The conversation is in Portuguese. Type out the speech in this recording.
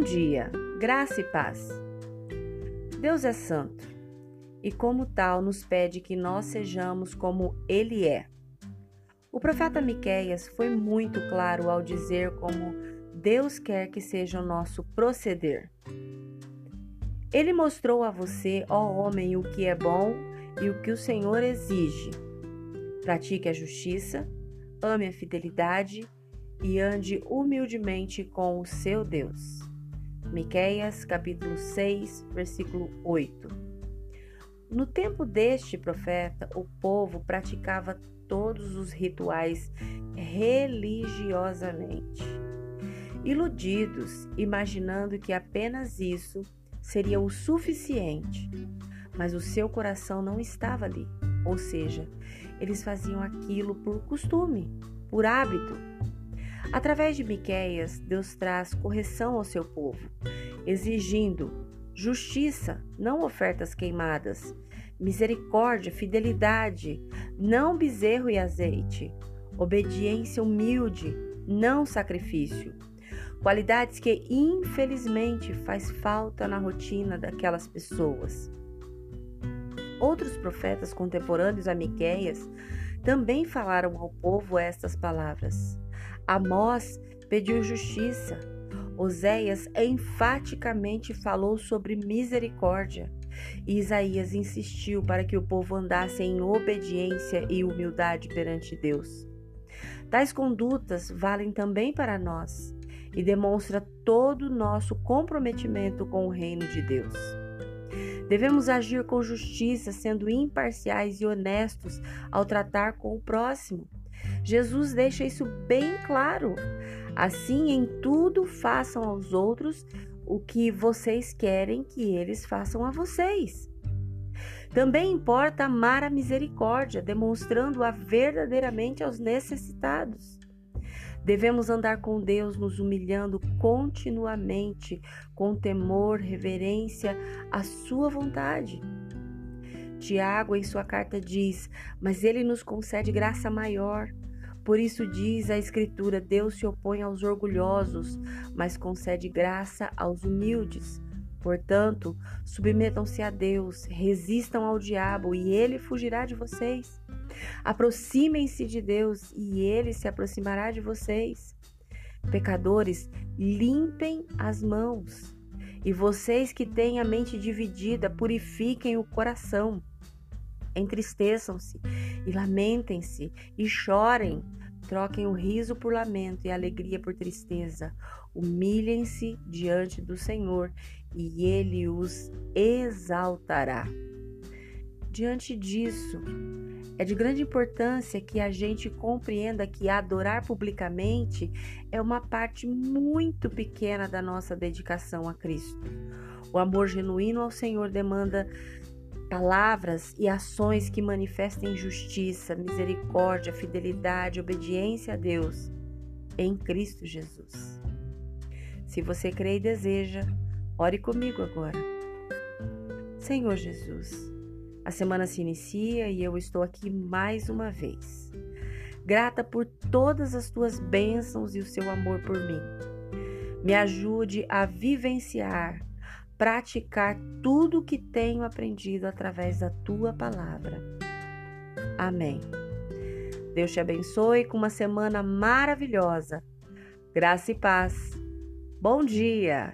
dia, graça e paz. Deus é santo e, como tal, nos pede que nós sejamos como Ele é. O profeta Miqueias foi muito claro ao dizer como Deus quer que seja o nosso proceder. Ele mostrou a você, ó homem, o que é bom e o que o Senhor exige. Pratique a justiça, ame a fidelidade e ande humildemente com o seu Deus. Miqueias, capítulo 6, versículo 8. No tempo deste profeta, o povo praticava todos os rituais religiosamente. Iludidos, imaginando que apenas isso seria o suficiente, mas o seu coração não estava ali, ou seja, eles faziam aquilo por costume, por hábito. Através de Miqueias, Deus traz correção ao seu povo, exigindo justiça, não ofertas queimadas, misericórdia, fidelidade, não bezerro e azeite, obediência humilde, não sacrifício. Qualidades que infelizmente faz falta na rotina daquelas pessoas. Outros profetas contemporâneos a Miqueias também falaram ao povo estas palavras. Amós pediu justiça. Oséias enfaticamente falou sobre misericórdia. Isaías insistiu para que o povo andasse em obediência e humildade perante Deus. Tais condutas valem também para nós e demonstra todo o nosso comprometimento com o reino de Deus. Devemos agir com justiça, sendo imparciais e honestos ao tratar com o próximo. Jesus deixa isso bem claro. Assim, em tudo, façam aos outros o que vocês querem que eles façam a vocês. Também importa amar a misericórdia, demonstrando-a verdadeiramente aos necessitados. Devemos andar com Deus, nos humilhando continuamente, com temor, reverência à Sua vontade. Tiago, em sua carta, diz: Mas ele nos concede graça maior. Por isso diz a Escritura: Deus se opõe aos orgulhosos, mas concede graça aos humildes. Portanto, submetam-se a Deus, resistam ao diabo e ele fugirá de vocês. Aproximem-se de Deus e ele se aproximará de vocês. Pecadores, limpem as mãos. E vocês que têm a mente dividida, purifiquem o coração. Entristeçam-se e lamentem-se e chorem. Troquem o riso por lamento e a alegria por tristeza. Humilhem-se diante do Senhor e ele os exaltará. Diante disso, é de grande importância que a gente compreenda que adorar publicamente é uma parte muito pequena da nossa dedicação a Cristo. O amor genuíno ao Senhor demanda palavras e ações que manifestem justiça, misericórdia, fidelidade, obediência a Deus em Cristo Jesus. Se você crê e deseja, ore comigo agora. Senhor Jesus, a semana se inicia e eu estou aqui mais uma vez. Grata por todas as tuas bênçãos e o seu amor por mim. Me ajude a vivenciar praticar tudo o que tenho aprendido através da tua palavra. Amém. Deus te abençoe com uma semana maravilhosa. Graça e paz. Bom dia!